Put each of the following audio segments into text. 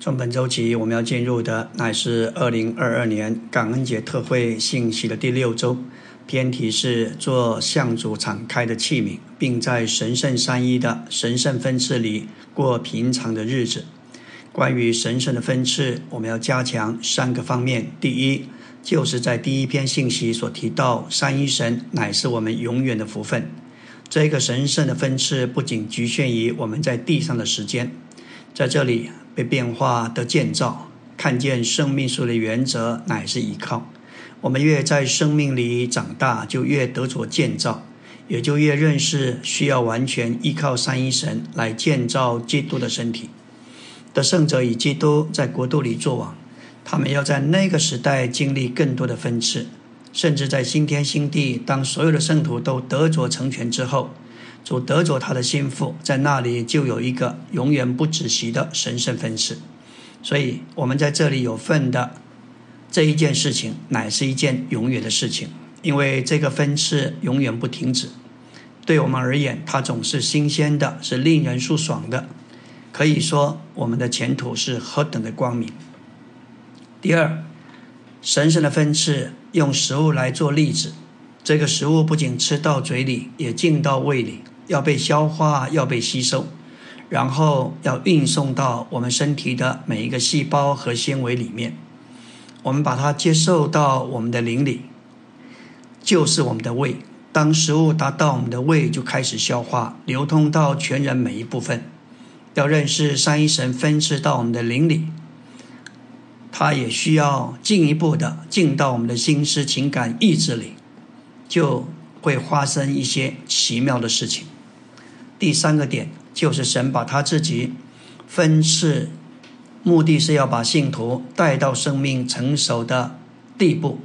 从本周起，我们要进入的乃是二零二二年感恩节特会信息的第六周。偏题是做向主敞开的器皿，并在神圣三一的神圣分次里过平常的日子。关于神圣的分次，我们要加强三个方面。第一，就是在第一篇信息所提到，三一神乃是我们永远的福分。这个神圣的分次不仅局限于我们在地上的时间，在这里被变化的建造，看见生命树的原则乃是依靠。我们越在生命里长大，就越得着建造，也就越认识需要完全依靠三一神来建造基督的身体。得胜者与基督在国度里作王，他们要在那个时代经历更多的分次，甚至在新天新地，当所有的圣徒都得着成全之后，主得着他的心腹，在那里就有一个永远不止息的神圣分次。所以，我们在这里有份的。这一件事情乃是一件永远的事情，因为这个分次永远不停止。对我们而言，它总是新鲜的，是令人舒爽的。可以说，我们的前途是何等的光明。第二，神圣的分次用食物来做例子，这个食物不仅吃到嘴里，也进到胃里，要被消化，要被吸收，然后要运送到我们身体的每一个细胞和纤维里面。我们把它接受到我们的灵里，就是我们的胃。当食物达到我们的胃，就开始消化，流通到全人每一部分。要认识三一神分赐到我们的灵里，它也需要进一步的进到我们的心思、情感、意志里，就会发生一些奇妙的事情。第三个点就是神把他自己分赐。目的是要把信徒带到生命成熟的地步，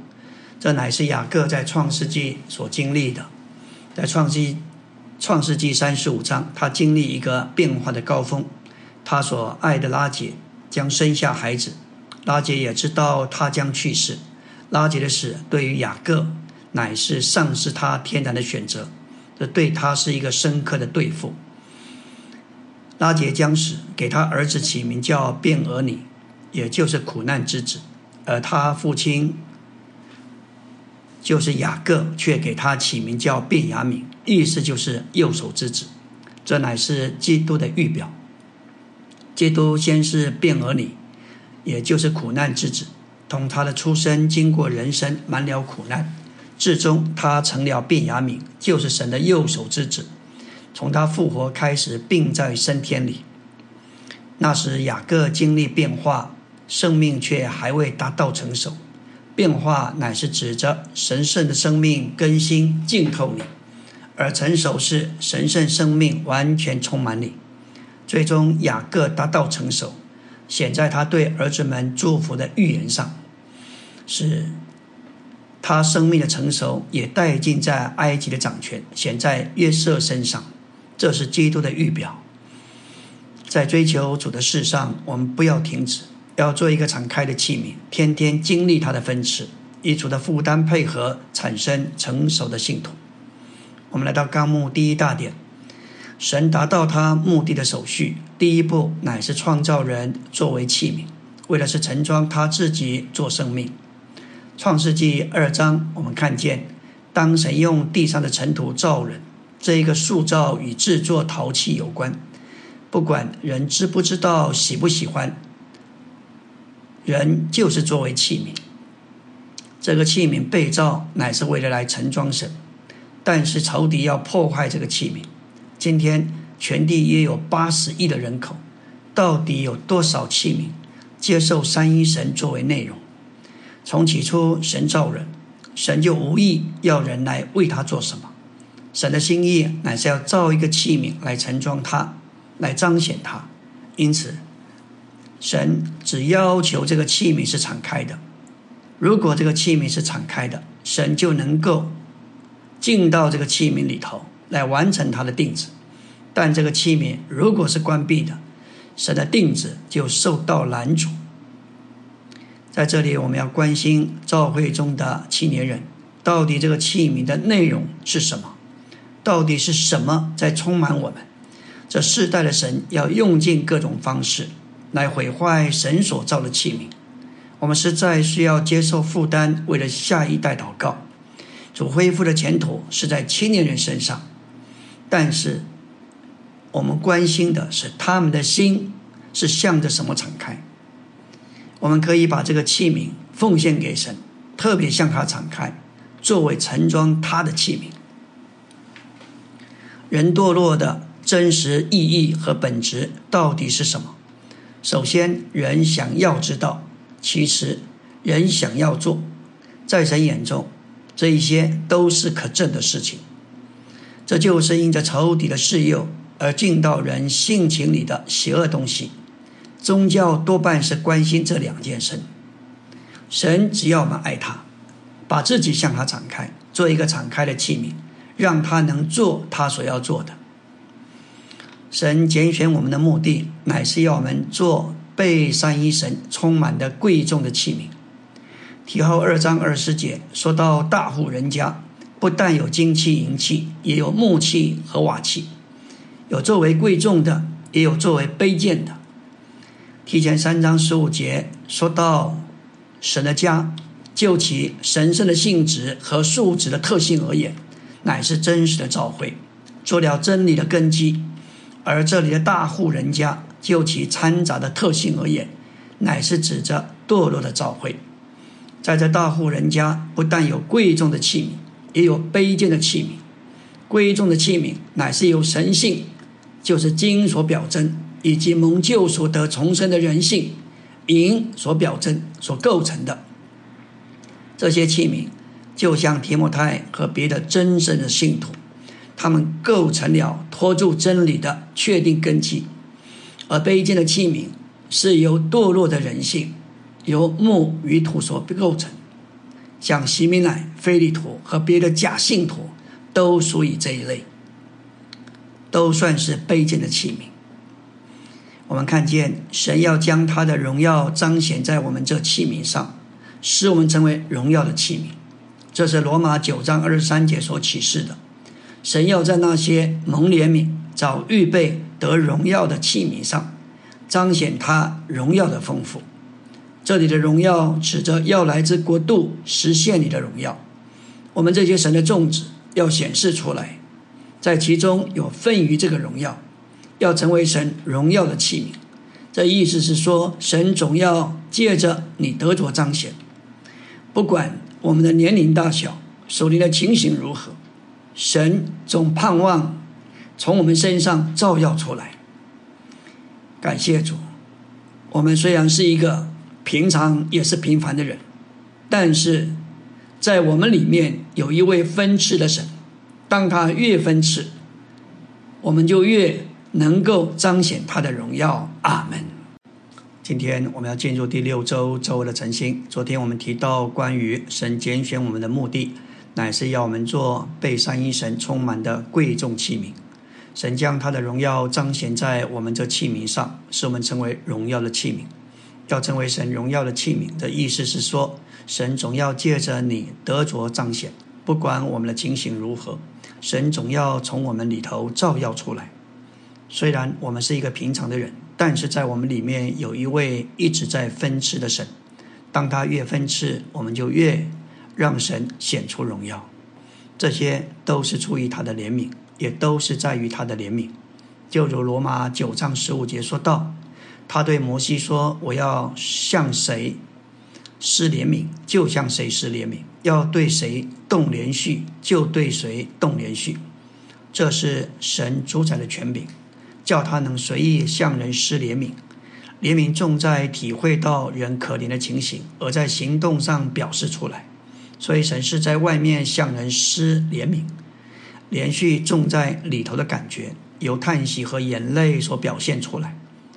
这乃是雅各在创世纪所经历的。在创世创世纪三十五章，他经历一个变化的高峰。他所爱的拉杰将生下孩子，拉杰也知道他将去世。拉杰的死对于雅各乃是丧失他天然的选择，对他是一个深刻的对付。拉杰将死，给他儿子起名叫卞俄尼，也就是苦难之子；而他父亲就是雅各，却给他起名叫卞雅敏，意思就是右手之子。这乃是基督的预表。基督先是卞俄尼，也就是苦难之子，同他的出生经过人生满了苦难，至终他成了卞雅敏，就是神的右手之子。从他复活开始，病在升天里。那时雅各经历变化，生命却还未达到成熟。变化乃是指着神圣的生命更新浸透你，而成熟是神圣生命完全充满你。最终雅各达到成熟，显在他对儿子们祝福的预言上，是他生命的成熟也带进在埃及的掌权，显在约瑟身上。这是基督的预表，在追求主的事上，我们不要停止，要做一个敞开的器皿，天天经历他的分赐，与主的负担配合，产生成熟的信徒。我们来到纲目第一大点，神达到他目的的手续，第一步乃是创造人作为器皿，为的是盛装他自己做生命。创世纪二章，我们看见，当神用地上的尘土造人。这一个塑造与制作陶器有关，不管人知不知道、喜不喜欢，人就是作为器皿。这个器皿被造乃是为了来盛装神，但是仇敌要破坏这个器皿。今天全地约有八十亿的人口，到底有多少器皿接受三一神作为内容？从起初神造人，神就无意要人来为他做什么。神的心意乃是要造一个器皿来盛装它，来彰显它。因此，神只要求这个器皿是敞开的。如果这个器皿是敞开的，神就能够进到这个器皿里头来完成他的定制。但这个器皿如果是关闭的，神的定制就受到拦阻。在这里，我们要关心教会中的青年人，到底这个器皿的内容是什么？到底是什么在充满我们？这世代的神要用尽各种方式来毁坏神所造的器皿。我们实在需要接受负担，为了下一代祷告。主恢复的前途是在青年人身上，但是我们关心的是他们的心是向着什么敞开。我们可以把这个器皿奉献给神，特别向他敞开，作为盛装他的器皿。人堕落的真实意义和本质到底是什么？首先，人想要知道；其实，人想要做。在神眼中。这一些都是可证的事情，这就是因着仇敌的示诱而进到人性情里的邪恶东西。宗教多半是关心这两件事。神只要我们爱他，把自己向他敞开，做一个敞开的器皿，让他能做他所要做的。神拣选我们的目的，乃是要我们做被三一神充满的贵重的器皿。提后二章二十节说到大户人家，不但有金器银器，也有木器和瓦器，有作为贵重的，也有作为卑贱的。提前三章十五节说到神的家，就其神圣的性质和素质的特性而言，乃是真实的召会，做了真理的根基；而这里的大户人家，就其掺杂的特性而言，乃是指着堕落的召会。在这大户人家，不但有贵重的器皿，也有卑贱的器皿。贵重的器皿乃是由神性，就是金所表征，以及蒙救所得重生的人性，银所表征、所构成的。这些器皿就像提摩太和别的真正的信徒，他们构成了托住真理的确定根基；而卑贱的器皿是由堕落的人性。由木与土所构成，像西米乃、菲利图和别的假信徒，都属于这一类，都算是卑贱的器皿。我们看见神要将他的荣耀彰显在我们这器皿上，使我们成为荣耀的器皿。这是罗马九章二十三节所启示的。神要在那些蒙怜悯、早预备得荣耀的器皿上，彰显他荣耀的丰富。这里的荣耀指着要来自国度实现你的荣耀，我们这些神的种子要显示出来，在其中有份于这个荣耀，要成为神荣耀的器皿。这意思是说，神总要借着你得着彰显，不管我们的年龄大小、手里的情形如何，神总盼望从我们身上照耀出来。感谢主，我们虽然是一个。平常也是平凡的人，但是在我们里面有一位分赐的神，当他越分赐，我们就越能够彰显他的荣耀。阿门。今天我们要进入第六周周的晨星。昨天我们提到关于神拣选我们的目的，乃是要我们做被三一神充满的贵重器皿。神将他的荣耀彰显在我们这器皿上，使我们成为荣耀的器皿。要成为神荣耀的器皿的意思是说，神总要借着你得着彰显，不管我们的情形如何，神总要从我们里头照耀出来。虽然我们是一个平常的人，但是在我们里面有一位一直在分赐的神。当他越分赐，我们就越让神显出荣耀。这些都是出于他的怜悯，也都是在于他的怜悯。就如罗马九章十五节说道。他对摩西说：“我要向谁施怜悯，就向谁施怜悯；要对谁动连续，就对谁动连续。这是神主宰的权柄，叫他能随意向人施怜悯。怜悯重在体会到人可怜的情形，而在行动上表示出来。所以神是在外面向人施怜悯，连续重在里头的感觉，由叹息和眼泪所表现出来。”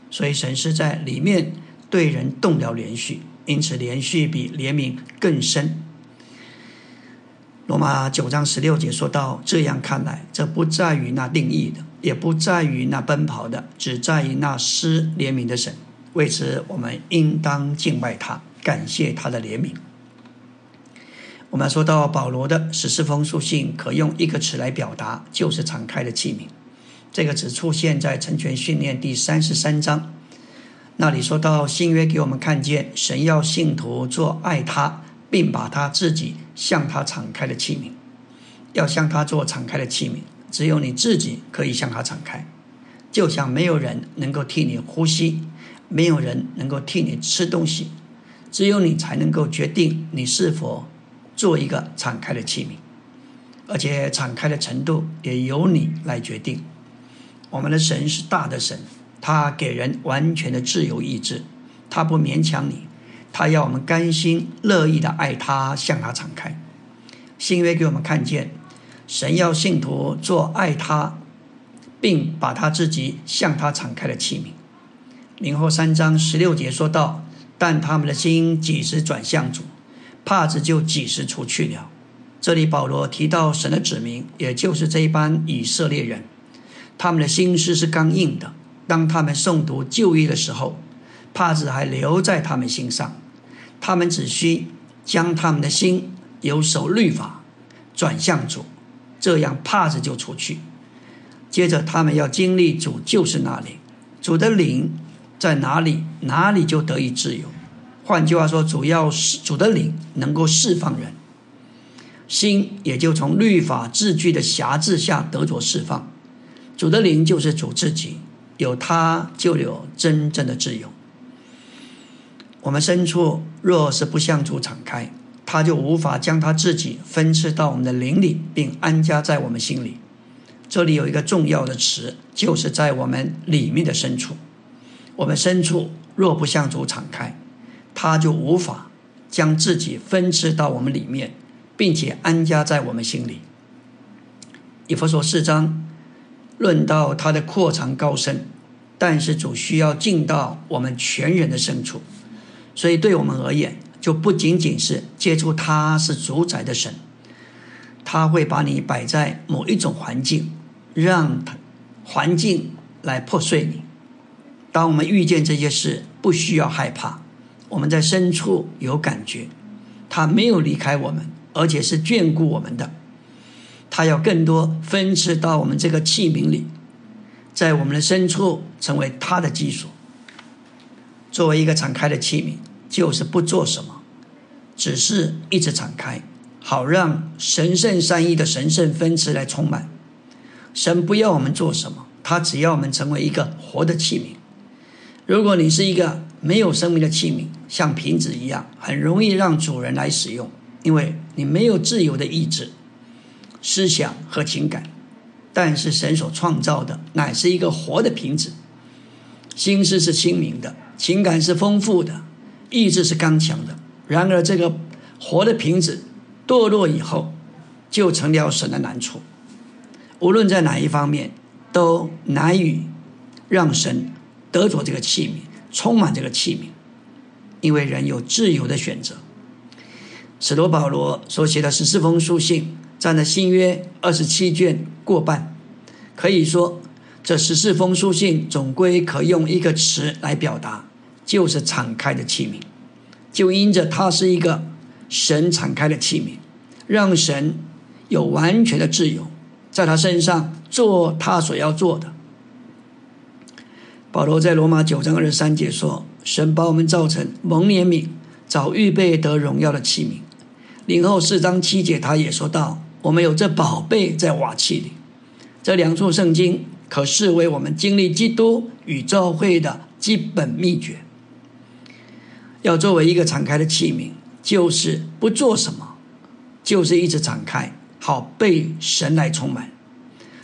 所以神是在里面对人动了连续，因此连续比怜悯更深。罗马九章十六节说到：这样看来，这不在于那定义的，也不在于那奔跑的，只在于那施怜悯的神。为此，我们应当敬拜他，感谢他的怜悯。我们说到保罗的十四封书信，可用一个词来表达，就是敞开的器皿。这个只出现在成全训练第三十三章，那里说到新约给我们看见，神要信徒做爱他，并把他自己向他敞开的器皿，要向他做敞开的器皿。只有你自己可以向他敞开，就像没有人能够替你呼吸，没有人能够替你吃东西，只有你才能够决定你是否做一个敞开的器皿，而且敞开的程度也由你来决定。我们的神是大的神。他给人完全的自由意志，他不勉强你，他要我们甘心乐意的爱他，向他敞开。新约给我们看见，神要信徒做爱他，并把他自己向他敞开的器皿。明后三章十六节说道：“但他们的心几时转向主，帕子就几时除去了。”这里保罗提到神的指明，也就是这一班以色列人，他们的心思是刚硬的。当他们诵读旧约的时候，帕子还留在他们心上。他们只需将他们的心由守律法转向主，这样帕子就出去。接着，他们要经历主就是那里，主的灵在哪里，哪里就得以自由。换句话说，主要是主的灵能够释放人心，也就从律法字句的辖制下得着释放。主的灵就是主自己。有他，就有真正的自由。我们深处若是不向主敞开，他就无法将他自己分赐到我们的灵里，并安家在我们心里。这里有一个重要的词，就是在我们里面的深处。我们深处若不向主敞开，他就无法将自己分赐到我们里面，并且安家在我们心里。以弗所四章。论到它的扩长高深，但是主需要进到我们全人的深处，所以对我们而言，就不仅仅是接触他是主宰的神，他会把你摆在某一种环境，让他环境来破碎你。当我们遇见这些事，不需要害怕，我们在深处有感觉，他没有离开我们，而且是眷顾我们的。他要更多分赐到我们这个器皿里，在我们的深处成为他的基础。作为一个敞开的器皿，就是不做什么，只是一直敞开，好让神圣善意的神圣分词来充满。神不要我们做什么，他只要我们成为一个活的器皿。如果你是一个没有生命的器皿，像瓶子一样，很容易让主人来使用，因为你没有自由的意志。思想和情感，但是神所创造的乃是一个活的瓶子，心思是清明的，情感是丰富的，意志是刚强的。然而，这个活的瓶子堕落以后，就成了神的难处。无论在哪一方面，都难以让神得着这个器皿，充满这个器皿，因为人有自由的选择。使徒保罗所写的十四封书信。占了新约二十七卷过半，可以说这十四封书信总归可用一个词来表达，就是敞开的器皿。就因着它是一个神敞开的器皿，让神有完全的自由，在他身上做他所要做的。保罗在罗马九章二十三节说：“神把我们造成蒙怜悯、早预备得荣耀的器皿。”零后四章七节他也说到。我们有这宝贝在瓦器里，这两处圣经可视为我们经历基督与教会的基本秘诀。要作为一个敞开的器皿，就是不做什么，就是一直敞开，好被神来充满。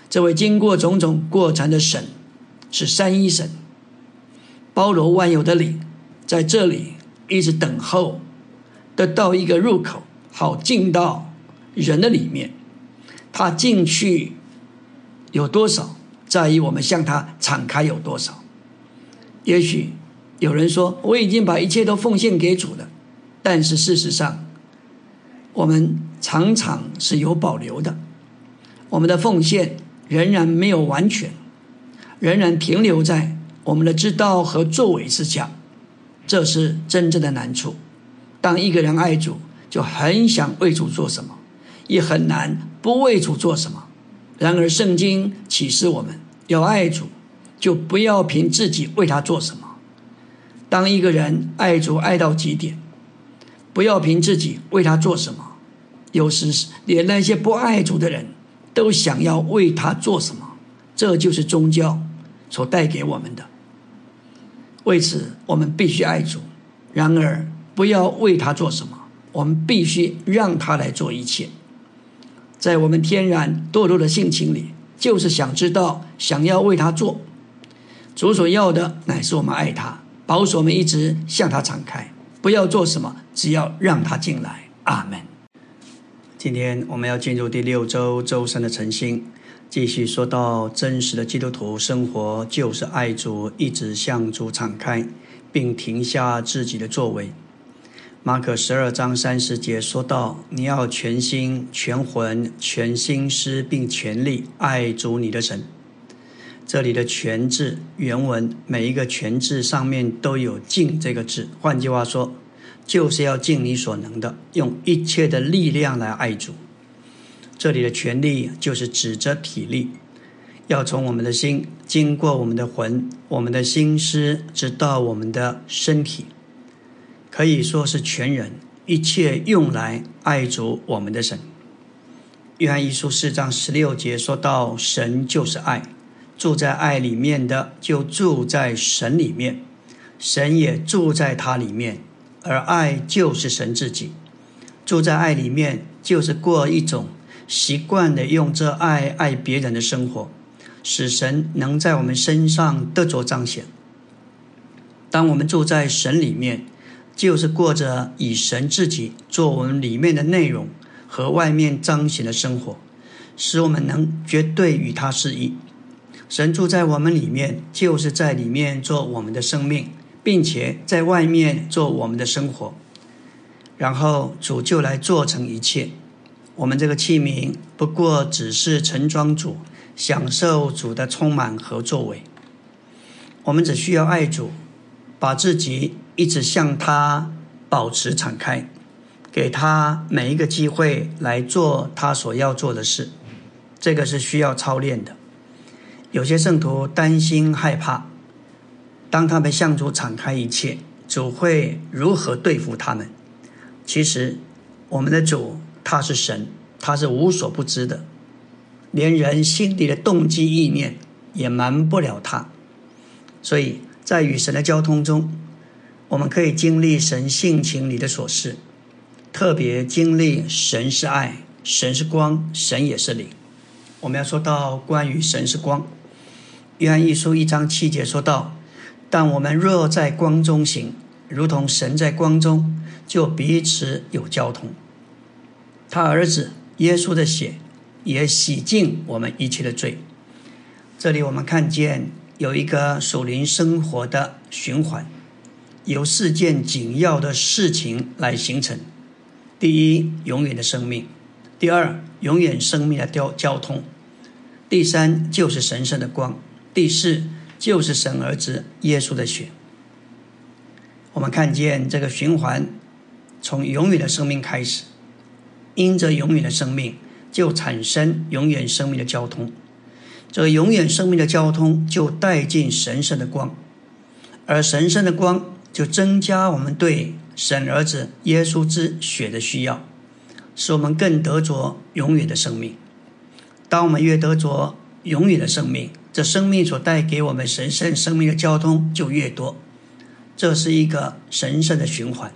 这位经过种种过程的神是三一神，包罗万有的灵，在这里一直等候，得到一个入口，好进到。人的里面，他进去有多少，在于我们向他敞开有多少。也许有人说，我已经把一切都奉献给主了，但是事实上，我们常常是有保留的，我们的奉献仍然没有完全，仍然停留在我们的知道和作为之下，这是真正的难处。当一个人爱主，就很想为主做什么。也很难不为主做什么。然而，圣经启示我们要爱主，就不要凭自己为他做什么，当一个人爱主爱到极点，不要凭自己为他做什么，有时连那些不爱主的人都想要为他做什么，这就是宗教所带给我们的。为此，我们必须爱主。然而，不要为他做什么，我们必须让他来做一切。在我们天然堕落的性情里，就是想知道，想要为他做。主所要的乃是我们爱他，保守们一直向他敞开，不要做什么，只要让他进来。阿门。今天我们要进入第六周周三的晨星，继续说到真实的基督徒生活就是爱主，一直向主敞开，并停下自己的作为。马可十二章三十节说到：“你要全心、全魂、全心思，并全力爱主你的神。”这里的“全”字原文每一个“全”字上面都有“尽”这个字，换句话说，就是要尽你所能的，用一切的力量来爱主。这里的“全力”就是指着体力，要从我们的心经过我们的魂、我们的心思，直到我们的身体，可以说是全人，一切用来爱主我们的神。约翰一书四章十六节说到：“神就是爱。”住在爱里面的，就住在神里面，神也住在他里面，而爱就是神自己。住在爱里面，就是过一种习惯的用这爱爱别人的生活，使神能在我们身上得着彰显。当我们住在神里面，就是过着以神自己做我们里面的内容和外面彰显的生活，使我们能绝对与他适一。神住在我们里面，就是在里面做我们的生命，并且在外面做我们的生活。然后主就来做成一切。我们这个器皿不过只是盛装主，享受主的充满和作为。我们只需要爱主，把自己一直向他保持敞开，给他每一个机会来做他所要做的事。这个是需要操练的。有些圣徒担心害怕，当他们向主敞开一切，主会如何对付他们？其实，我们的主他是神，他是无所不知的，连人心里的动机意念也瞒不了他。所以在与神的交通中，我们可以经历神性情里的琐事，特别经历神是爱，神是光，神也是灵。我们要说到关于神是光。约翰一书一章七节说道：“但我们若在光中行，如同神在光中，就彼此有交通。他儿子耶稣的血也洗净我们一切的罪。”这里我们看见有一个属灵生活的循环，由四件紧要的事情来形成：第一，永远的生命；第二，永远生命的交交通；第三，就是神圣的光。第四就是神儿子耶稣的血。我们看见这个循环从永远的生命开始，因着永远的生命就产生永远生命的交通，这永远生命的交通就带进神圣的光，而神圣的光就增加我们对神儿子耶稣之血的需要，使我们更得着永远的生命。当我们越得着永远的生命，这生命所带给我们神圣生命的交通就越多，这是一个神圣的循环。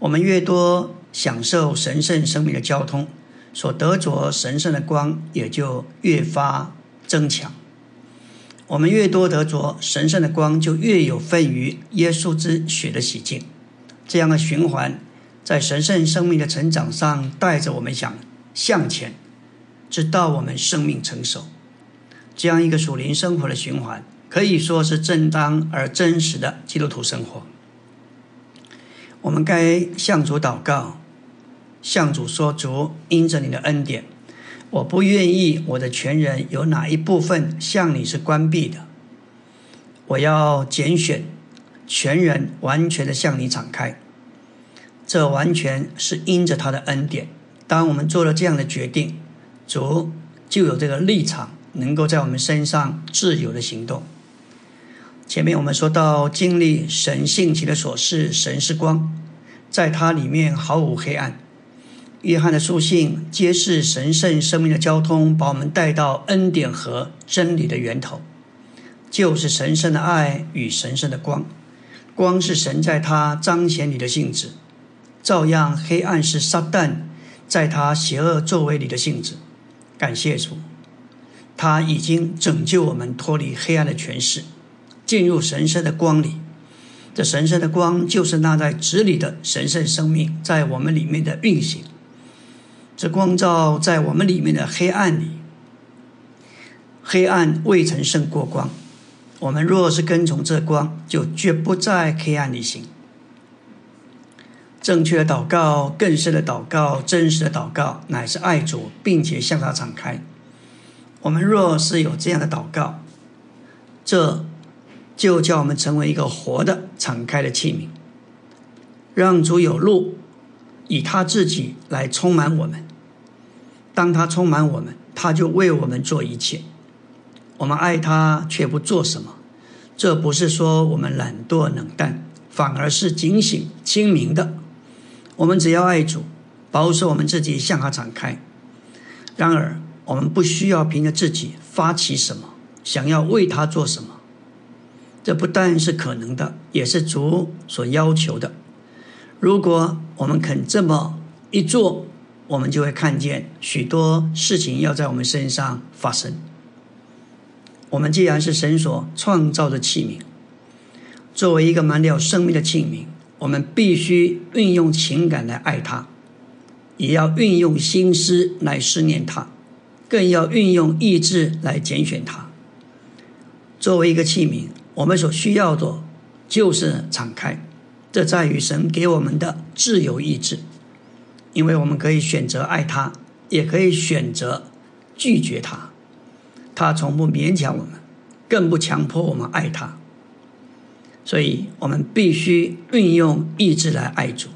我们越多享受神圣生命的交通，所得着神圣的光也就越发增强。我们越多得着神圣的光，就越有份于耶稣之血的洗净。这样的循环，在神圣生命的成长上带着我们向向前，直到我们生命成熟。这样一个属灵生活的循环，可以说是正当而真实的基督徒生活。我们该向主祷告，向主说：“主，因着你的恩典，我不愿意我的全人有哪一部分向你是关闭的。我要拣选全人完全的向你敞开。这完全是因着他的恩典。当我们做了这样的决定，主就有这个立场。”能够在我们身上自由的行动，前面我们说到，经历神性情的所事，神是光，在它里面毫无黑暗。约翰的书信揭示神圣生命的交通，把我们带到恩典和真理的源头，就是神圣的爱与神圣的光。光是神在他彰显你的性质，照样黑暗是撒旦在他邪恶作为里的性质。感谢主，他已经拯救我们脱离黑暗的权势，进入神圣的光里。这神圣的光就是那在子里的神圣生命在我们里面的运行。这光照在我们里面的黑暗里，黑暗未曾胜过光。我们若是跟从这光，就绝不在黑暗里行。正确的祷告、更深的祷告、真实的祷告，乃是爱主，并且向他敞开。我们若是有这样的祷告，这就叫我们成为一个活的、敞开的器皿，让主有路，以他自己来充满我们。当他充满我们，他就为我们做一切。我们爱他却不做什么，这不是说我们懒惰冷淡，反而是警醒清明的。我们只要爱主，保守我们自己向他敞开。然而，我们不需要凭着自己发起什么，想要为他做什么。这不但是可能的，也是主所要求的。如果我们肯这么一做，我们就会看见许多事情要在我们身上发生。我们既然是神所创造的器皿，作为一个满了生命的器皿，我们必须运用情感来爱他，也要运用心思来思念他，更要运用意志来拣选它。作为一个器皿，我们所需要的就是敞开，这在于神给我们的自由意志，因为我们可以选择爱他，也可以选择拒绝他。他从不勉强我们，更不强迫我们爱他，所以我们必须运用意志来爱主，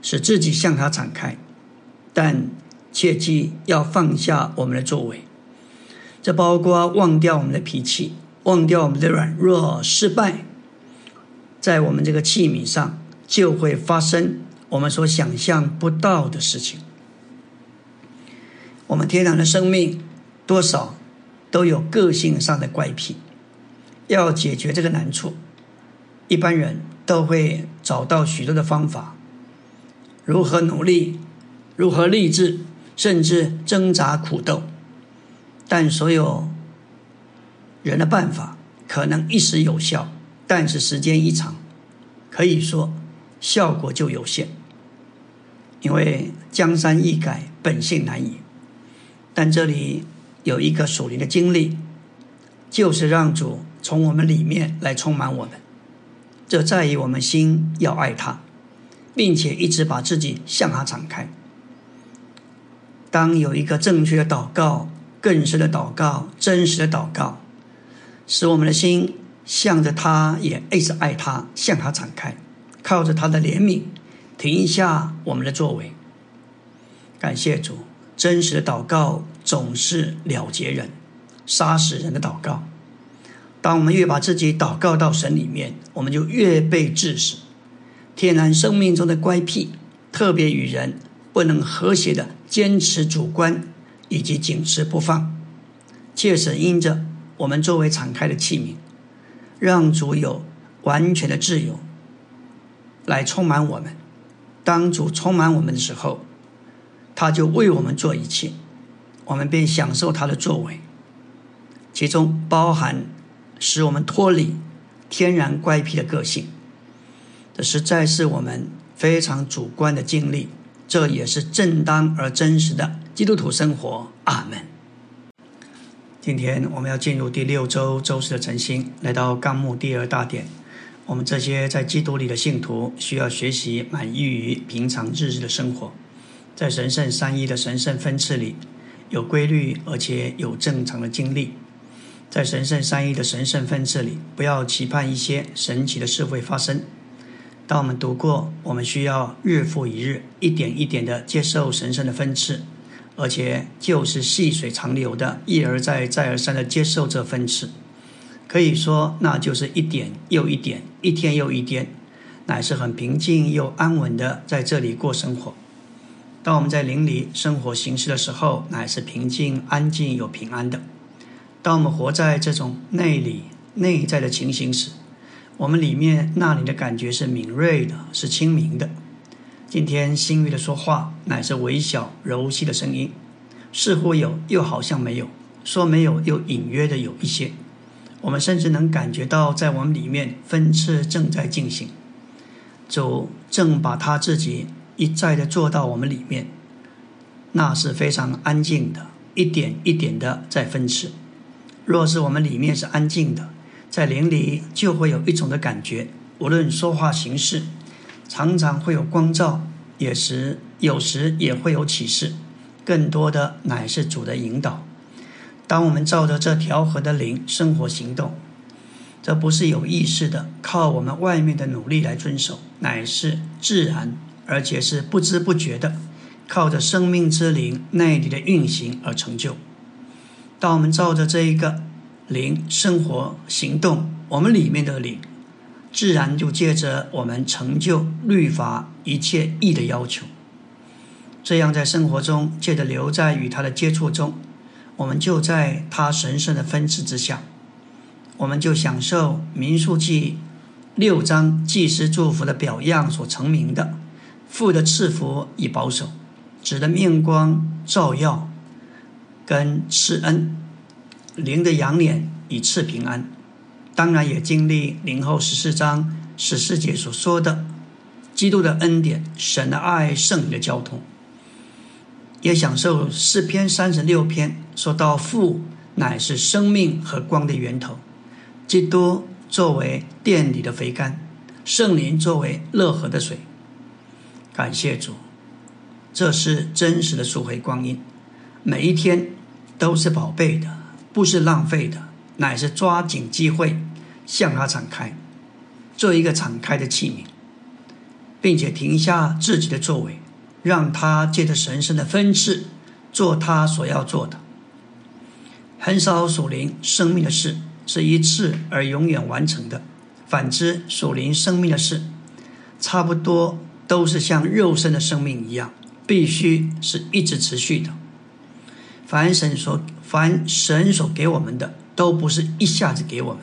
使自己向他敞开，但切记要放下我们的作为，这包括忘掉我们的脾气，忘掉我们的软弱、失败，在我们这个器皿上就会发生我们所想象不到的事情。我们天然的生命。多少都有个性上的怪癖，要解决这个难处，一般人都会找到许多的方法，如何努力，如何励志，甚至挣扎苦斗。但所有人的办法可能一时有效，但是时间一长，可以说效果就有限，因为江山易改，本性难移。但这里。有一个属灵的经历，就是让主从我们里面来充满我们。这在于我们心要爱他，并且一直把自己向他敞开。当有一个正确的祷告、更深的祷告、真实的祷告，使我们的心向着他，也一直爱他，向他敞开，靠着他的怜悯，停一下我们的作为。感谢主。真实的祷告总是了结人、杀死人的祷告。当我们越把自己祷告到神里面，我们就越被致死。天然生命中的乖僻，特别与人不能和谐的坚持主观以及紧持不放，切实因着我们作为敞开的器皿，让主有完全的自由来充满我们。当主充满我们的时候。他就为我们做一切，我们便享受他的作为，其中包含使我们脱离天然怪癖的个性。这实在是我们非常主观的经历，这也是正当而真实的基督徒生活。阿门。今天我们要进入第六周周四的晨星，来到纲目第二大点。我们这些在基督里的信徒需要学习满意于平常日日的生活。在神圣三一的神圣分次里，有规律而且有正常的经历。在神圣三一的神圣分次里，不要期盼一些神奇的事会发生。当我们读过，我们需要日复一日、一点一点的接受神圣的分次，而且就是细水长流的，一而再、再而三的接受这分次。可以说，那就是一点又一点，一天又一天，乃是很平静又安稳的在这里过生活。当我们在林里生活行事的时候，乃是平静、安静又平安的。当我们活在这种内里、内在的情形时，我们里面那里的感觉是敏锐的，是清明的。今天新月的说话，乃是微小柔细的声音，似乎有，又好像没有；说没有，又隐约的有一些。我们甚至能感觉到，在我们里面分次正在进行，主正把他自己。一再的做到我们里面，那是非常安静的，一点一点的在分次。若是我们里面是安静的，在灵里就会有一种的感觉，无论说话行事，常常会有光照，也时有时也会有启示，更多的乃是主的引导。当我们照着这条河的灵生活行动，这不是有意识的，靠我们外面的努力来遵守，乃是自然。而且是不知不觉的，靠着生命之灵内里的运行而成就。当我们照着这一个灵生活行动，我们里面的灵自然就借着我们成就律法一切义的要求。这样在生活中借着留在与他的接触中，我们就在他神圣的分赐之下，我们就享受民数记六章祭司祝福的表样所成名的。父的赐福以保守，子的面光照耀，跟赐恩；灵的养脸以赐平安。当然也经历灵后十四章十四节所说的基督的恩典、神的爱、圣灵的交通，也享受四篇三十六篇说到父乃是生命和光的源头，基督作为殿里的肥甘，圣灵作为乐河的水。感谢主，这是真实的赎回光阴，每一天都是宝贝的，不是浪费的，乃是抓紧机会向他敞开，做一个敞开的器皿，并且停下自己的作为，让他借着神圣的分赐做他所要做的。很少属灵生命的事是一次而永远完成的，反之，属灵生命的事差不多。都是像肉身的生命一样，必须是一直持续的。凡神所凡神所给我们的，都不是一下子给我们，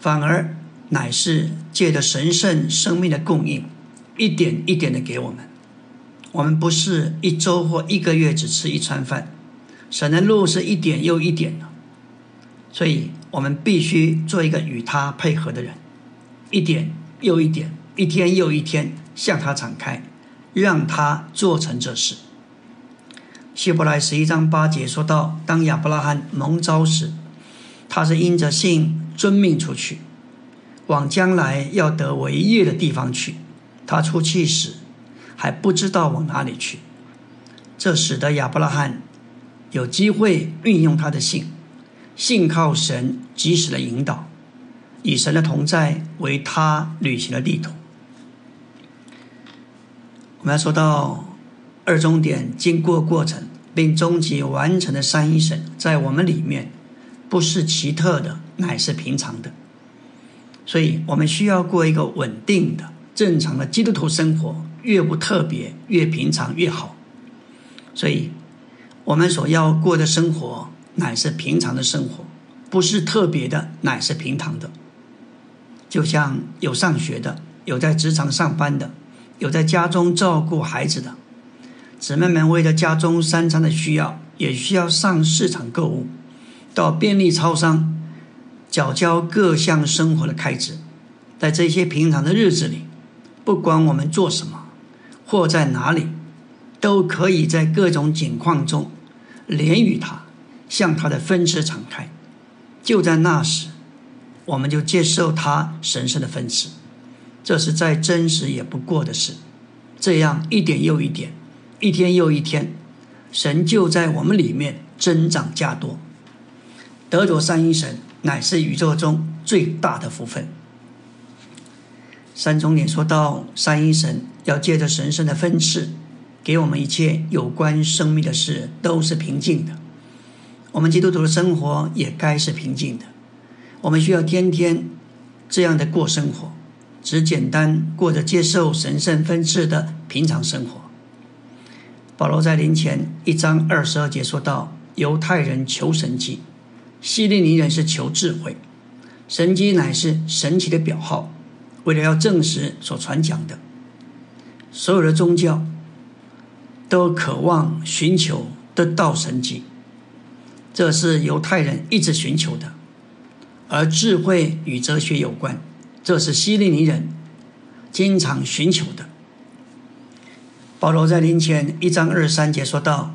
反而乃是借着神圣生命的供应，一点一点的给我们。我们不是一周或一个月只吃一餐饭，神的路是一点又一点的，所以我们必须做一个与他配合的人，一点又一点。一天又一天向他敞开，让他做成这事。希伯来十一章八节说到：当亚伯拉罕蒙召时，他是因着信遵命出去，往将来要得为业的地方去。他出去时还不知道往哪里去，这使得亚伯拉罕有机会运用他的信，信靠神及时的引导，以神的同在为他旅行的地图。我们要说到二终点经过过程并终极完成的三一神，在我们里面不是奇特的，乃是平常的。所以我们需要过一个稳定的、正常的基督徒生活，越不特别，越平常越好。所以，我们所要过的生活乃是平常的生活，不是特别的，乃是平常的。就像有上学的，有在职场上班的。有在家中照顾孩子的姊妹们，为了家中三餐的需要，也需要上市场购物，到便利超商缴交各项生活的开支。在这些平常的日子里，不管我们做什么或在哪里，都可以在各种境况中连与他，向他的分支敞开。就在那时，我们就接受他神圣的分支。这是再真实也不过的事，这样一点又一点，一天又一天，神就在我们里面增长加多。得着三一神，乃是宇宙中最大的福分。三重点说到三一神要借着神圣的分赐，给我们一切有关生命的事都是平静的。我们基督徒的生活也该是平静的。我们需要天天这样的过生活，只简单过着接受神圣分赐的平常生活。保罗在临前一章二十二节说到：犹太人求神迹，希利尼人是求智慧。神迹乃是神奇的表号，为了要证实所传讲的。所有的宗教都渴望寻求得到神迹，这是犹太人一直寻求的。而智慧与哲学有关，这是希利尼人经常寻求的。保罗在临前一章二十三节说道：“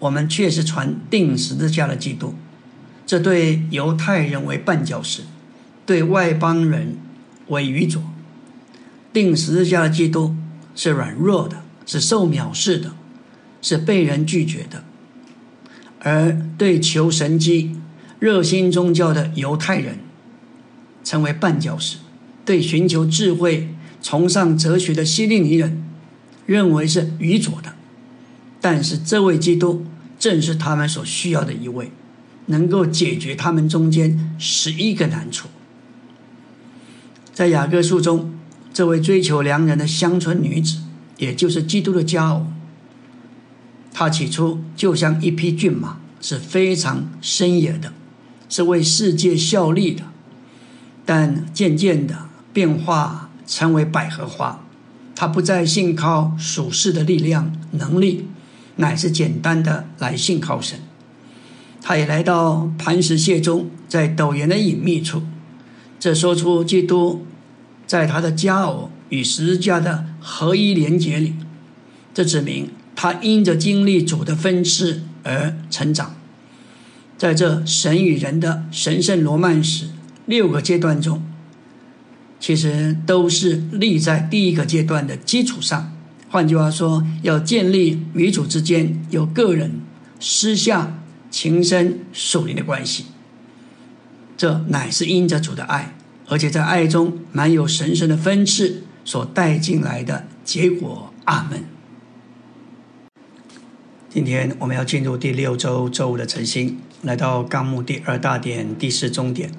我们确实传定十字架的基督。”这对犹太人为绊脚石，对外邦人为愚拙。定十字架的基督是软弱的，是受藐视的，是被人拒绝的；而对求神机、热心宗教的犹太人，成为绊脚石；对寻求智慧、崇尚哲学的希利尼人，认为是愚拙的。但是这位基督正是他们所需要的一位。能够解决他们中间十一个难处。在雅各书中，这位追求良人的乡村女子，也就是基督的佳偶，她起初就像一匹骏马，是非常深野的，是为世界效力的。但渐渐的变化成为百合花，他不再信靠属世的力量能力，乃是简单的来信靠神。他也来到磐石穴中，在陡岩的隐秘处，这说出基督在他的家偶与十字架的合一连结里，这指明他因着经历主的分赐而成长。在这神与人的神圣罗曼史六个阶段中，其实都是立在第一个阶段的基础上。换句话说，要建立与主之间有个人私下。情深属灵的关系，这乃是因着主的爱，而且在爱中满有神圣的分赐所带进来的结果。阿门。今天我们要进入第六周周五的晨星，来到纲目第二大点第四终点。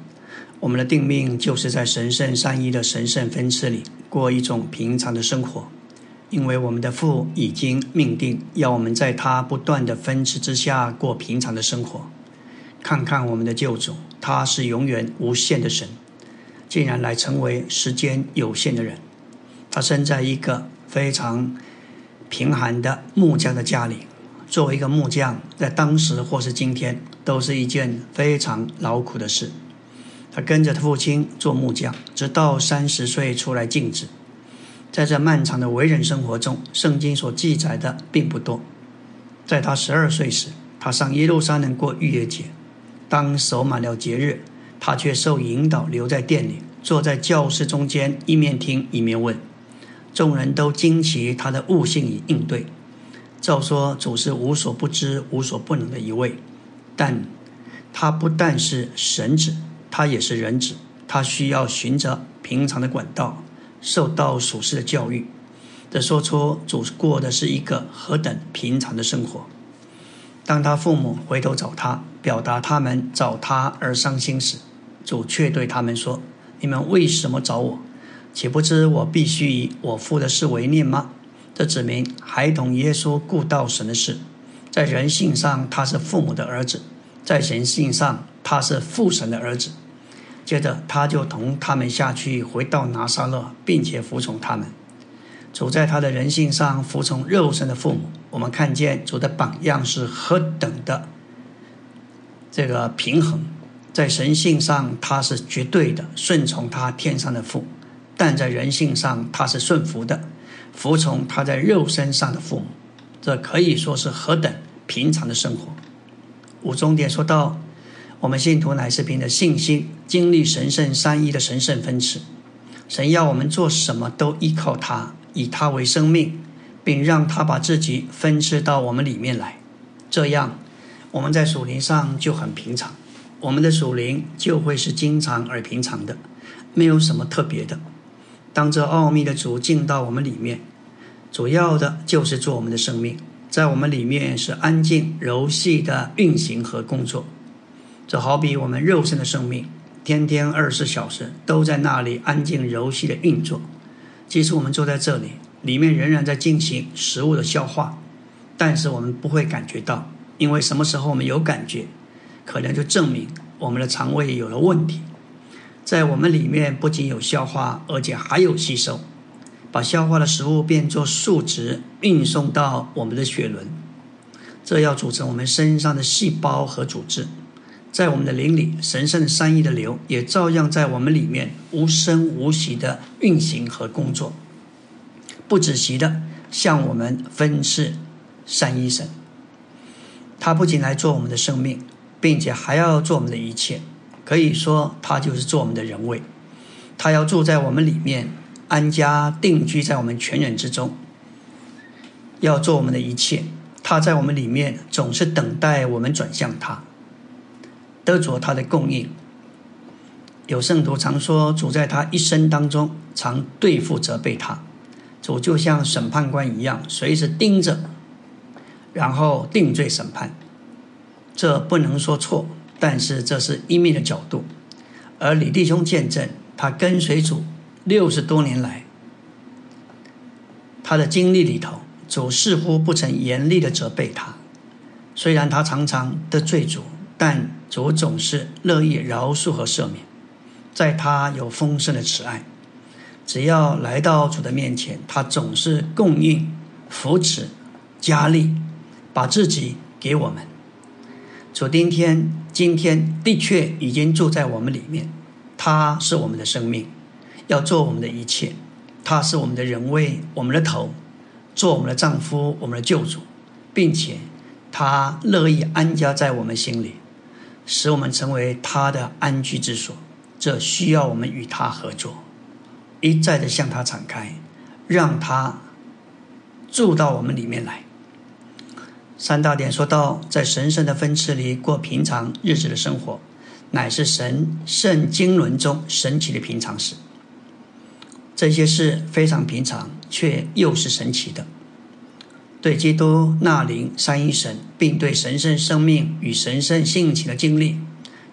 我们的定命就是在神圣三一的神圣分赐里过一种平常的生活。因为我们的父已经命定，要我们在他不断的分赐之下过平常的生活。看看我们的救主，他是永远无限的神，竟然来成为时间有限的人。他生在一个非常贫寒的木匠的家里。作为一个木匠，在当时或是今天，都是一件非常劳苦的事。他跟着他父亲做木匠，直到三十岁出来尽职。在这漫长的为人生活中，圣经所记载的并不多。在他十二岁时，他上耶路撒冷过逾越节。当守满了节日，他却受引导留在店里，坐在教室中间，一面听一面问。众人都惊奇他的悟性与应对。照说主是无所不知、无所不能的一位，但他不但是神子，他也是人子，他需要循着平常的管道。受到属世的教育，这说出主过的是一个何等平常的生活。当他父母回头找他，表达他们找他而伤心时，主却对他们说：“你们为什么找我？岂不知我必须以我父的事为念吗？”这指明孩童耶稣顾到神的事，在人性上他是父母的儿子，在神性上他是父神的儿子。接着，他就同他们下去，回到拿撒勒，并且服从他们。主在他的人性上服从肉身的父母。我们看见主的榜样是何等的这个平衡，在神性上他是绝对的顺从他天上的父，但在人性上他是顺服的，服从他在肉身上的父母。这可以说是何等平常的生活。五重点说到。我们信徒乃是凭着信心经历神圣三一的神圣分赐。神要我们做什么都依靠他，以他为生命，并让他把自己分赐到我们里面来。这样，我们在属灵上就很平常。我们的属灵就会是经常而平常的，没有什么特别的。当这奥秘的主进到我们里面，主要的就是做我们的生命。在我们里面是安静柔细的运行和工作。就好比我们肉身的生命，天天二十四小时都在那里安静柔细的运作。即使我们坐在这里，里面仍然在进行食物的消化，但是我们不会感觉到，因为什么时候我们有感觉，可能就证明我们的肠胃有了问题。在我们里面不仅有消化，而且还有吸收。把消化的食物变作数值，运送到我们的血轮，这要组成我们身上的细胞和组织。在我们的灵里，神圣的三一的流也照样在我们里面无声无息的运行和工作，不止息的向我们分赐三一神。他不仅来做我们的生命，并且还要做我们的一切。可以说，他就是做我们的人位，他要住在我们里面。安家定居在我们全人之中，要做我们的一切。他在我们里面总是等待我们转向他，得着他的供应。有圣徒常说，主在他一生当中常对付责备他，主就像审判官一样，随时盯着，然后定罪审判。这不能说错，但是这是一面的角度。而李弟兄见证，他跟随主。六十多年来，他的经历里头，主似乎不曾严厉的责备他。虽然他常常得罪主，但主总是乐意饶恕和赦免。在他有丰盛的慈爱，只要来到主的面前，他总是供应、扶持、加力，把自己给我们。主今天今天的确已经住在我们里面，他是我们的生命。要做我们的一切，他是我们的人位，我们的头，做我们的丈夫，我们的救主，并且他乐意安家在我们心里，使我们成为他的安居之所。这需要我们与他合作，一再的向他敞开，让他住到我们里面来。三大点说到，在神圣的分次里过平常日子的生活，乃是神圣经纶中神奇的平常事。这些事非常平常，却又是神奇的。对基督、那灵、三一神，并对神圣生命与神圣性情的经历，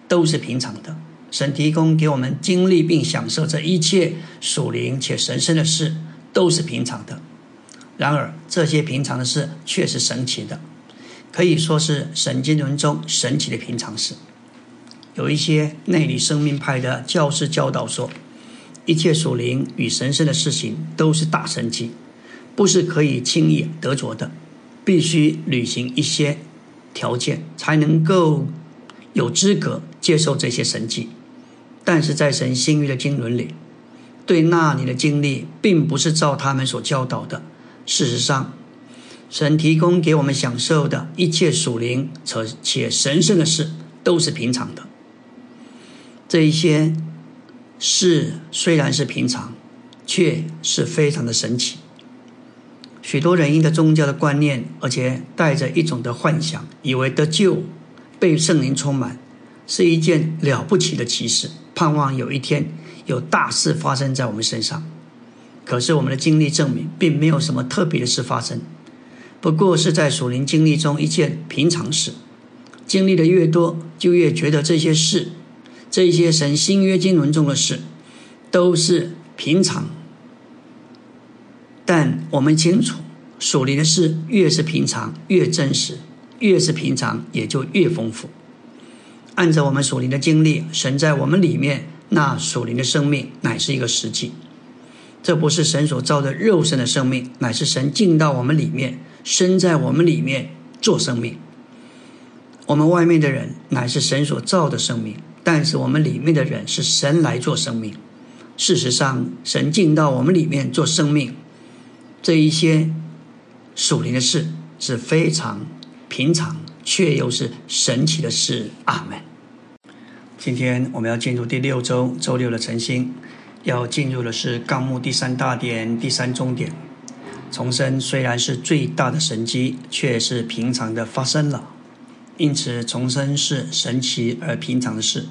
都是平常的。神提供给我们经历并享受这一切属灵且神圣的事，都是平常的。然而，这些平常的事却是神奇的，可以说是神经轮中神奇的平常事。有一些内里生命派的教师教导说。一切属灵与神圣的事情都是大神迹，不是可以轻易得着的，必须履行一些条件才能够有资格接受这些神迹。但是在神新约的经纶里，对那里的经历并不是照他们所教导的。事实上，神提供给我们享受的一切属灵且神圣的事都是平常的。这一些。事虽然是平常，却是非常的神奇。许多人因着宗教的观念，而且带着一种的幻想，以为得救、被圣灵充满是一件了不起的奇事，盼望有一天有大事发生在我们身上。可是我们的经历证明，并没有什么特别的事发生，不过是在属灵经历中一件平常事。经历的越多，就越觉得这些事。这些神新约经文中的事，都是平常。但我们清楚，属灵的事越是平常，越真实；越是平常，也就越丰富。按照我们属灵的经历，神在我们里面，那属灵的生命乃是一个实际。这不是神所造的肉身的生命，乃是神进到我们里面，生在我们里面做生命。我们外面的人，乃是神所造的生命。但是我们里面的人是神来做生命。事实上，神进到我们里面做生命，这一些属灵的事是非常平常，却又是神奇的事。阿门。今天我们要进入第六周周六的晨星，要进入的是纲目第三大点第三中点。重生虽然是最大的神迹，却是平常的发生了。因此，重生是神奇而平常的事，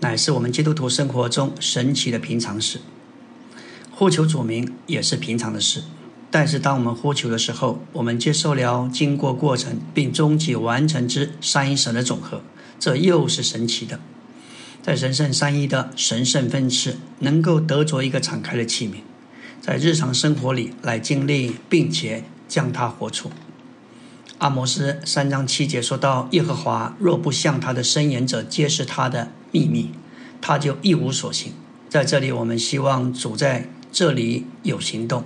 乃是我们基督徒生活中神奇的平常事。呼求主名也是平常的事。但是当我们呼求的时候，我们接受了经过过程并终极完成之三一神的总和，这又是神奇的。在神圣三一的神圣分次，能够得着一个敞开的器皿，在日常生活里来经历，并且将它活出。阿摩斯三章七节说到：“耶和华若不向他的伸言者揭示他的秘密，他就一无所行。”在这里，我们希望主在这里有行动。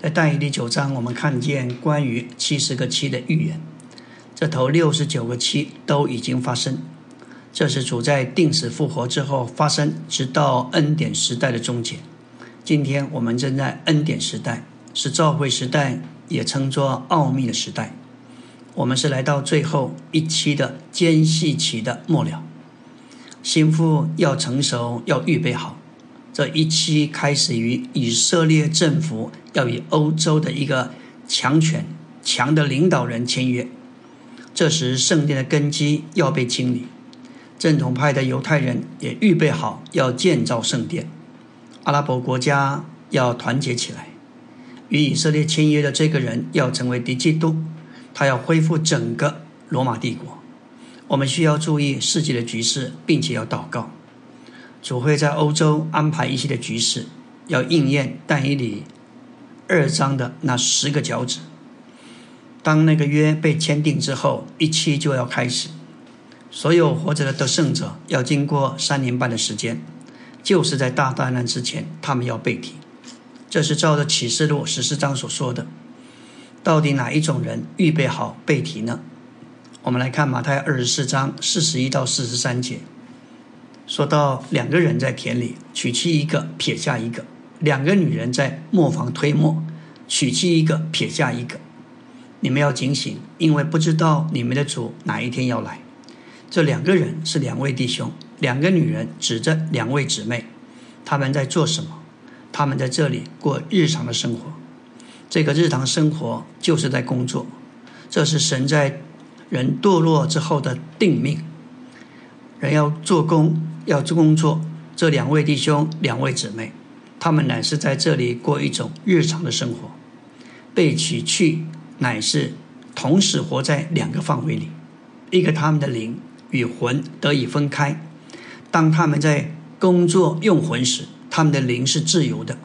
在但以理九章，我们看见关于七十个七的预言，这头六十九个七都已经发生。这是主在定死复活之后发生，直到恩典时代的终结。今天我们正在恩典时代，是召会时代，也称作奥秘的时代。我们是来到最后一期的间隙期的末了，心腹要成熟，要预备好。这一期开始于以色列政府要与欧洲的一个强权、强的领导人签约。这时，圣殿的根基要被清理，正统派的犹太人也预备好要建造圣殿。阿拉伯国家要团结起来，与以色列签约的这个人要成为敌基督，他要恢复整个罗马帝国。我们需要注意世界的局势，并且要祷告。主会在欧洲安排一些的局势，要应验但以理二章的那十个脚趾。当那个约被签订之后，一期就要开始。所有活着的得胜者要经过三年半的时间，就是在大灾难之前，他们要被提。这是照着启示录十四章所说的。到底哪一种人预备好被提呢？我们来看马太二十四章四十一到四十三节。说到两个人在田里娶妻一个撇下一个，两个女人在磨坊推磨，娶妻一个撇下一个。你们要警醒，因为不知道你们的主哪一天要来。这两个人是两位弟兄，两个女人指着两位姊妹，他们在做什么？他们在这里过日常的生活。这个日常生活就是在工作，这是神在人堕落之后的定命。人要做工。要做工作，这两位弟兄、两位姊妹，他们乃是在这里过一种日常的生活。被取去，乃是同时活在两个范围里：一个他们的灵与魂得以分开。当他们在工作用魂时，他们的灵是自由的，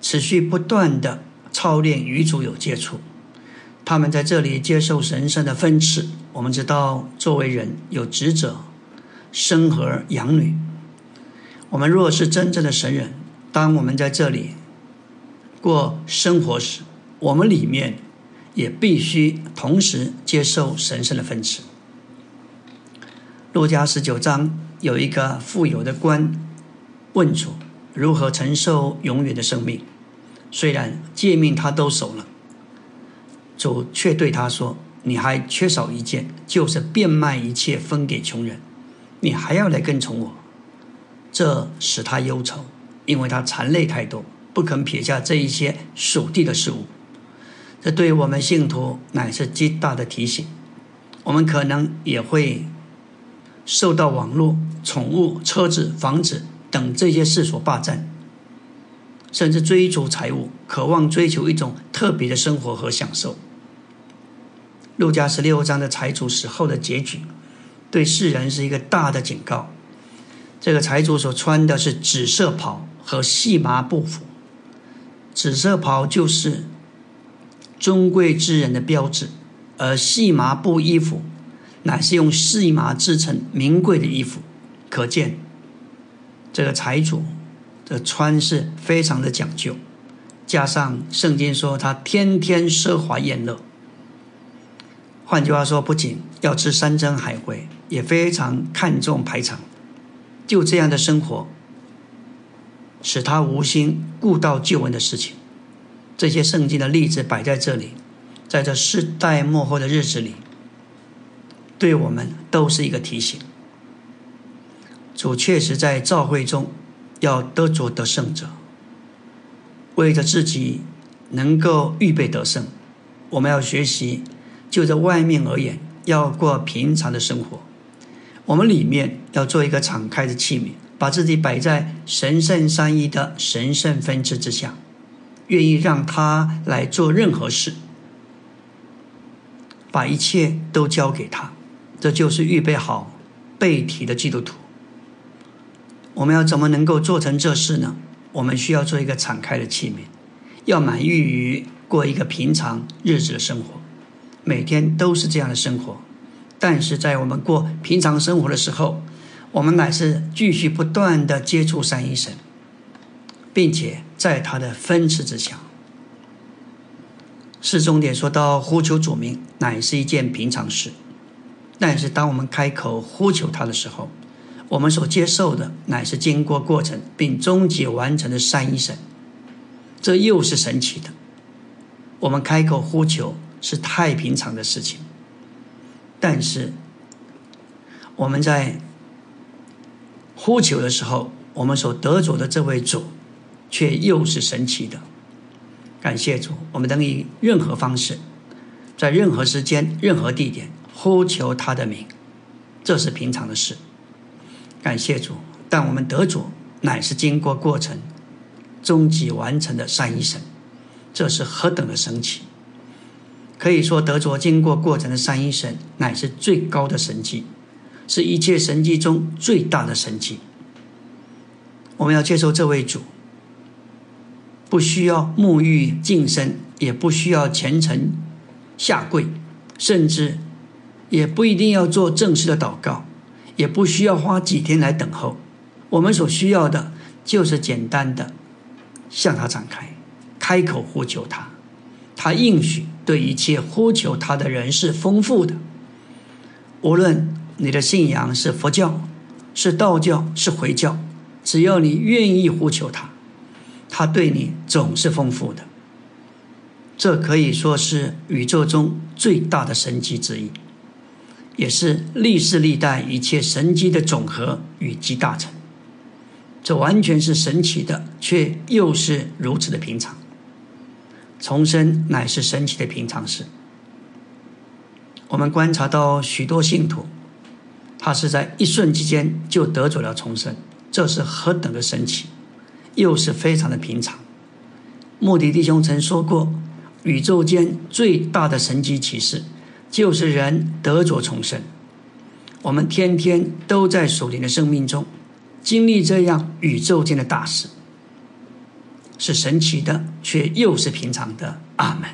持续不断的操练与主有接触。他们在这里接受神圣的分赐。我们知道，作为人有职责。生儿养女，我们若是真正的神人，当我们在这里过生活时，我们里面也必须同时接受神圣的分赐。路加十九章有一个富有的官问主如何承受永远的生命，虽然诫命他都守了，主却对他说：“你还缺少一件，就是变卖一切分给穷人。”你还要来跟从我，这使他忧愁，因为他残累太多，不肯撇下这一些属地的事物。这对我们信徒乃是极大的提醒。我们可能也会受到网络、宠物、车子、房子等这些事所霸占，甚至追逐财物，渴望追求一种特别的生活和享受。路加十六章的财主死后的结局。对世人是一个大的警告。这个财主所穿的是紫色袍和细麻布服，紫色袍就是尊贵之人的标志，而细麻布衣服乃是用细麻制成名贵的衣服。可见，这个财主的穿是非常的讲究。加上圣经说他天天奢华宴乐。换句话说，不仅要吃山珍海味。也非常看重排场，就这样的生活，使他无心顾到救恩的事情。这些圣经的例子摆在这里，在这世代末后的日子里，对我们都是一个提醒。主确实在召会中要得着得胜者，为着自己能够预备得胜，我们要学习，就在外面而言，要过平常的生活。我们里面要做一个敞开的器皿，把自己摆在神圣三一的神圣分支之下，愿意让他来做任何事，把一切都交给他，这就是预备好背题的基督徒。我们要怎么能够做成这事呢？我们需要做一个敞开的器皿，要满意于过一个平常日子的生活，每天都是这样的生活。但是在我们过平常生活的时候，我们乃是继续不断的接触三一神，并且在他的分赐之下。是重点说到呼求主名，乃是一件平常事。但是当我们开口呼求他的时候，我们所接受的乃是经过过程并终极完成的三一神，这又是神奇的。我们开口呼求是太平常的事情，但是我们在呼求的时候，我们所得着的这位主，却又是神奇的。感谢主，我们能以任何方式，在任何时间、任何地点呼求他的名，这是平常的事。感谢主，但我们得主乃是经过过程、终极完成的善一神，这是何等的神奇！可以说，得着经过过程的善一神，乃是最高的神迹，是一切神迹中最大的神迹。我们要接受这位主。不需要沐浴净身，也不需要虔诚下跪，甚至也不一定要做正式的祷告，也不需要花几天来等候。我们所需要的就是简单的向他展开，开口呼求他。他应许对一切呼求他的人是丰富的。无论你的信仰是佛教、是道教、是回教，只要你愿意呼求他。他对你总是丰富的，这可以说是宇宙中最大的神迹之一，也是历世历代一切神迹的总和与集大成。这完全是神奇的，却又是如此的平常。重生乃是神奇的平常事。我们观察到许多信徒，他是在一瞬之间就得走了重生，这是何等的神奇！又是非常的平常。莫迪弟兄曾说过，宇宙间最大的神奇启示，就是人得着重生。我们天天都在属灵的生命中经历这样宇宙间的大事，是神奇的，却又是平常的。阿门。